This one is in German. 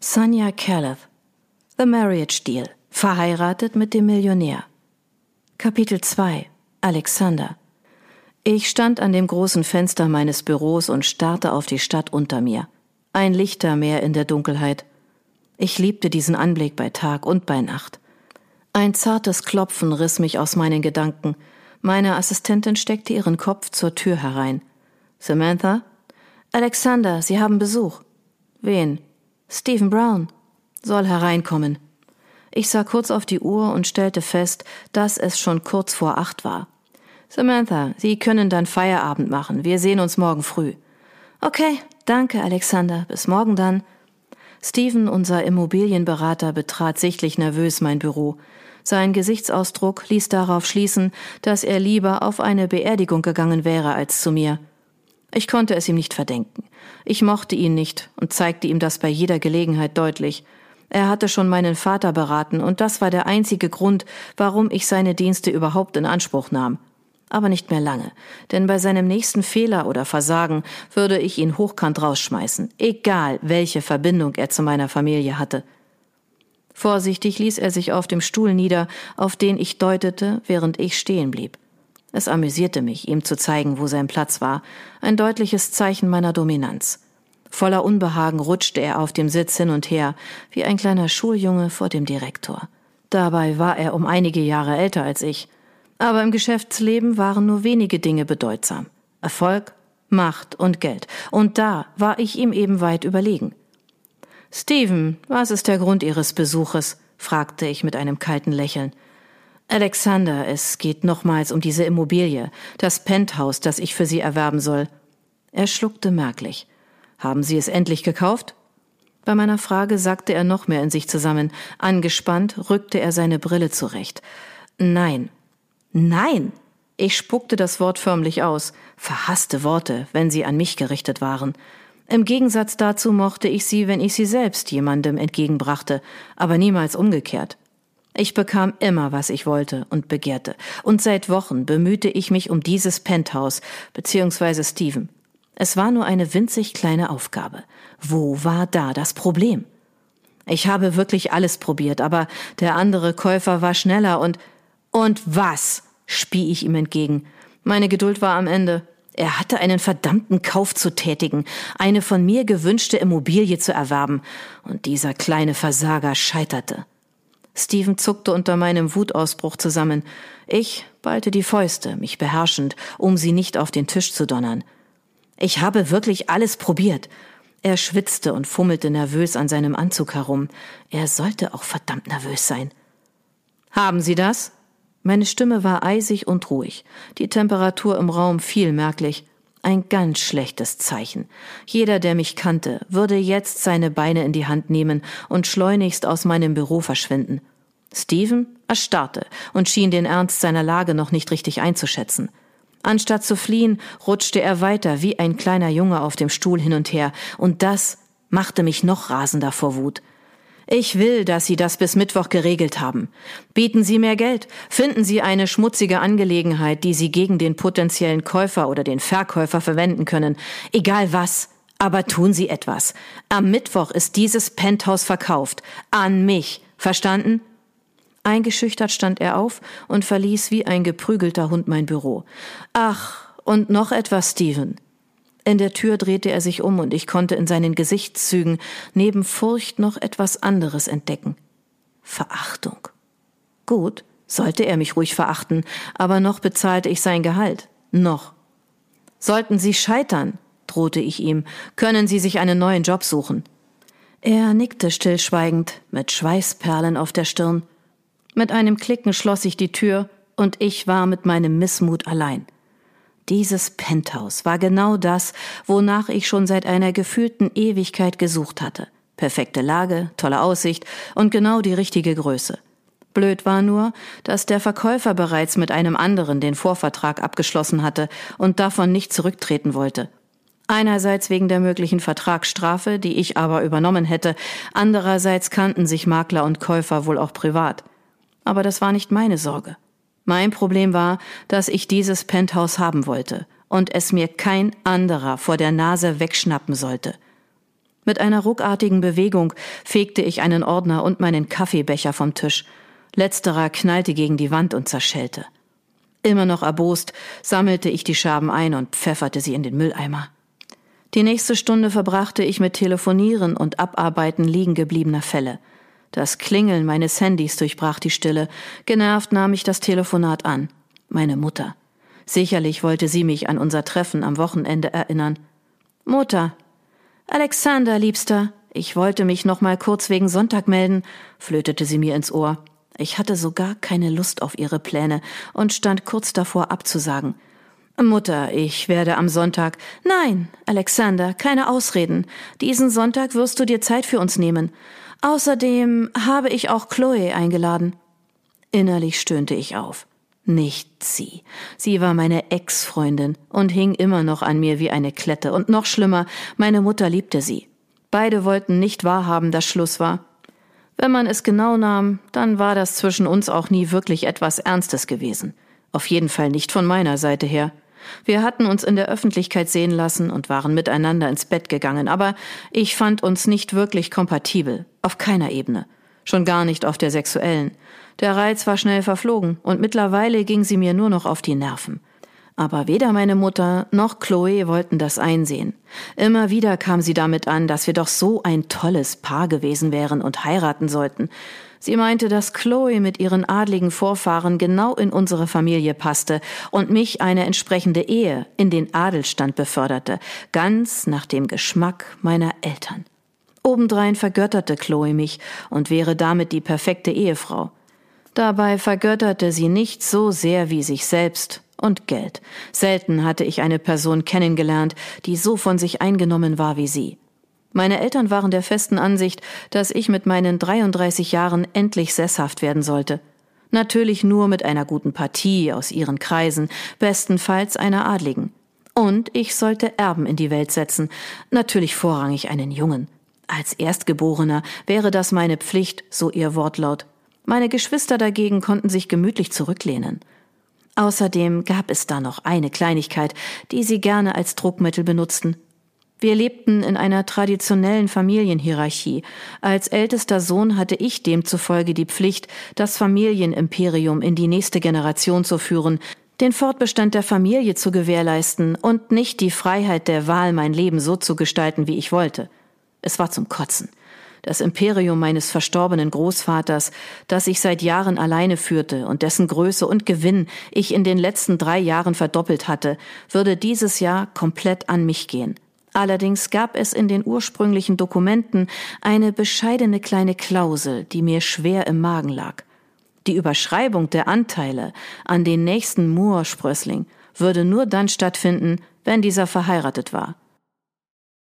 Sonja Caleth. The Marriage Deal. Verheiratet mit dem Millionär. Kapitel 2. Alexander. Ich stand an dem großen Fenster meines Büros und starrte auf die Stadt unter mir. Ein Lichtermeer in der Dunkelheit. Ich liebte diesen Anblick bei Tag und bei Nacht. Ein zartes Klopfen riss mich aus meinen Gedanken. Meine Assistentin steckte ihren Kopf zur Tür herein. Samantha? Alexander, Sie haben Besuch. Wen? Stephen Brown. Soll hereinkommen. Ich sah kurz auf die Uhr und stellte fest, dass es schon kurz vor acht war. Samantha, Sie können dann Feierabend machen. Wir sehen uns morgen früh. Okay, danke, Alexander. Bis morgen dann. Stephen, unser Immobilienberater, betrat sichtlich nervös mein Büro. Sein Gesichtsausdruck ließ darauf schließen, dass er lieber auf eine Beerdigung gegangen wäre als zu mir. Ich konnte es ihm nicht verdenken. Ich mochte ihn nicht und zeigte ihm das bei jeder Gelegenheit deutlich. Er hatte schon meinen Vater beraten, und das war der einzige Grund, warum ich seine Dienste überhaupt in Anspruch nahm. Aber nicht mehr lange, denn bei seinem nächsten Fehler oder Versagen würde ich ihn hochkant rausschmeißen, egal welche Verbindung er zu meiner Familie hatte. Vorsichtig ließ er sich auf dem Stuhl nieder, auf den ich deutete, während ich stehen blieb. Es amüsierte mich, ihm zu zeigen, wo sein Platz war, ein deutliches Zeichen meiner Dominanz. Voller Unbehagen rutschte er auf dem Sitz hin und her, wie ein kleiner Schuljunge vor dem Direktor. Dabei war er um einige Jahre älter als ich. Aber im Geschäftsleben waren nur wenige Dinge bedeutsam. Erfolg, Macht und Geld. Und da war ich ihm eben weit überlegen. Steven, was ist der Grund Ihres Besuches? fragte ich mit einem kalten Lächeln. Alexander, es geht nochmals um diese Immobilie, das Penthouse, das ich für Sie erwerben soll. Er schluckte merklich. Haben Sie es endlich gekauft? Bei meiner Frage sagte er noch mehr in sich zusammen. Angespannt rückte er seine Brille zurecht. Nein. Nein. Ich spuckte das Wort förmlich aus. Verhasste Worte, wenn sie an mich gerichtet waren. Im Gegensatz dazu mochte ich sie, wenn ich sie selbst jemandem entgegenbrachte, aber niemals umgekehrt. Ich bekam immer, was ich wollte und begehrte, und seit Wochen bemühte ich mich um dieses Penthouse, beziehungsweise Steven. Es war nur eine winzig kleine Aufgabe. Wo war da das Problem? Ich habe wirklich alles probiert, aber der andere Käufer war schneller und und was? spie ich ihm entgegen. Meine Geduld war am Ende. Er hatte einen verdammten Kauf zu tätigen, eine von mir gewünschte Immobilie zu erwerben, und dieser kleine Versager scheiterte. Steven zuckte unter meinem Wutausbruch zusammen. Ich ballte die Fäuste, mich beherrschend, um sie nicht auf den Tisch zu donnern. Ich habe wirklich alles probiert. Er schwitzte und fummelte nervös an seinem Anzug herum. Er sollte auch verdammt nervös sein. Haben Sie das? Meine Stimme war eisig und ruhig. Die Temperatur im Raum fiel merklich. Ein ganz schlechtes Zeichen. Jeder, der mich kannte, würde jetzt seine Beine in die Hand nehmen und schleunigst aus meinem Büro verschwinden. Stephen erstarrte und schien den Ernst seiner Lage noch nicht richtig einzuschätzen. Anstatt zu fliehen, rutschte er weiter wie ein kleiner Junge auf dem Stuhl hin und her, und das machte mich noch rasender vor Wut. Ich will, dass Sie das bis Mittwoch geregelt haben. Bieten Sie mehr Geld, finden Sie eine schmutzige Angelegenheit, die Sie gegen den potenziellen Käufer oder den Verkäufer verwenden können. Egal was. Aber tun Sie etwas. Am Mittwoch ist dieses Penthouse verkauft. An mich. Verstanden? Eingeschüchtert stand er auf und verließ wie ein geprügelter Hund mein Büro. Ach, und noch etwas, Steven. In der Tür drehte er sich um und ich konnte in seinen Gesichtszügen neben Furcht noch etwas anderes entdecken. Verachtung. Gut, sollte er mich ruhig verachten, aber noch bezahlte ich sein Gehalt. Noch. Sollten Sie scheitern, drohte ich ihm, können Sie sich einen neuen Job suchen. Er nickte stillschweigend, mit Schweißperlen auf der Stirn. Mit einem Klicken schloss ich die Tür und ich war mit meinem Missmut allein. Dieses Penthouse war genau das, wonach ich schon seit einer gefühlten Ewigkeit gesucht hatte. Perfekte Lage, tolle Aussicht und genau die richtige Größe. Blöd war nur, dass der Verkäufer bereits mit einem anderen den Vorvertrag abgeschlossen hatte und davon nicht zurücktreten wollte. Einerseits wegen der möglichen Vertragsstrafe, die ich aber übernommen hätte, andererseits kannten sich Makler und Käufer wohl auch privat. Aber das war nicht meine Sorge. Mein Problem war, dass ich dieses Penthouse haben wollte und es mir kein anderer vor der Nase wegschnappen sollte. Mit einer ruckartigen Bewegung fegte ich einen Ordner und meinen Kaffeebecher vom Tisch. Letzterer knallte gegen die Wand und zerschellte. Immer noch erbost sammelte ich die Scherben ein und pfefferte sie in den Mülleimer. Die nächste Stunde verbrachte ich mit Telefonieren und Abarbeiten liegen gebliebener Fälle. Das Klingeln meines Handys durchbrach die Stille. Genervt nahm ich das Telefonat an. Meine Mutter. Sicherlich wollte sie mich an unser Treffen am Wochenende erinnern. Mutter. Alexander, Liebster. Ich wollte mich noch mal kurz wegen Sonntag melden, flötete sie mir ins Ohr. Ich hatte sogar keine Lust auf ihre Pläne und stand kurz davor abzusagen. Mutter, ich werde am Sonntag. Nein, Alexander, keine Ausreden. Diesen Sonntag wirst du dir Zeit für uns nehmen. Außerdem habe ich auch Chloe eingeladen. Innerlich stöhnte ich auf. Nicht sie. Sie war meine Ex-Freundin und hing immer noch an mir wie eine Klette. Und noch schlimmer, meine Mutter liebte sie. Beide wollten nicht wahrhaben, dass Schluss war. Wenn man es genau nahm, dann war das zwischen uns auch nie wirklich etwas Ernstes gewesen. Auf jeden Fall nicht von meiner Seite her. Wir hatten uns in der Öffentlichkeit sehen lassen und waren miteinander ins Bett gegangen, aber ich fand uns nicht wirklich kompatibel, auf keiner Ebene, schon gar nicht auf der sexuellen. Der Reiz war schnell verflogen, und mittlerweile ging sie mir nur noch auf die Nerven. Aber weder meine Mutter noch Chloe wollten das einsehen. Immer wieder kam sie damit an, dass wir doch so ein tolles Paar gewesen wären und heiraten sollten. Sie meinte, dass Chloe mit ihren adligen Vorfahren genau in unsere Familie passte und mich eine entsprechende Ehe in den Adelstand beförderte, ganz nach dem Geschmack meiner Eltern. Obendrein vergötterte Chloe mich und wäre damit die perfekte Ehefrau. Dabei vergötterte sie nicht so sehr wie sich selbst und Geld. Selten hatte ich eine Person kennengelernt, die so von sich eingenommen war wie sie. Meine Eltern waren der festen Ansicht, dass ich mit meinen 33 Jahren endlich sesshaft werden sollte. Natürlich nur mit einer guten Partie aus ihren Kreisen, bestenfalls einer Adligen. Und ich sollte Erben in die Welt setzen, natürlich vorrangig einen Jungen. Als Erstgeborener wäre das meine Pflicht, so ihr Wortlaut. Meine Geschwister dagegen konnten sich gemütlich zurücklehnen. Außerdem gab es da noch eine Kleinigkeit, die sie gerne als Druckmittel benutzten. Wir lebten in einer traditionellen Familienhierarchie. Als ältester Sohn hatte ich demzufolge die Pflicht, das Familienimperium in die nächste Generation zu führen, den Fortbestand der Familie zu gewährleisten und nicht die Freiheit der Wahl, mein Leben so zu gestalten, wie ich wollte. Es war zum Kotzen. Das Imperium meines verstorbenen Großvaters, das ich seit Jahren alleine führte und dessen Größe und Gewinn ich in den letzten drei Jahren verdoppelt hatte, würde dieses Jahr komplett an mich gehen. Allerdings gab es in den ursprünglichen Dokumenten eine bescheidene kleine Klausel, die mir schwer im Magen lag. Die Überschreibung der Anteile an den nächsten Moor-Sprössling würde nur dann stattfinden, wenn dieser verheiratet war.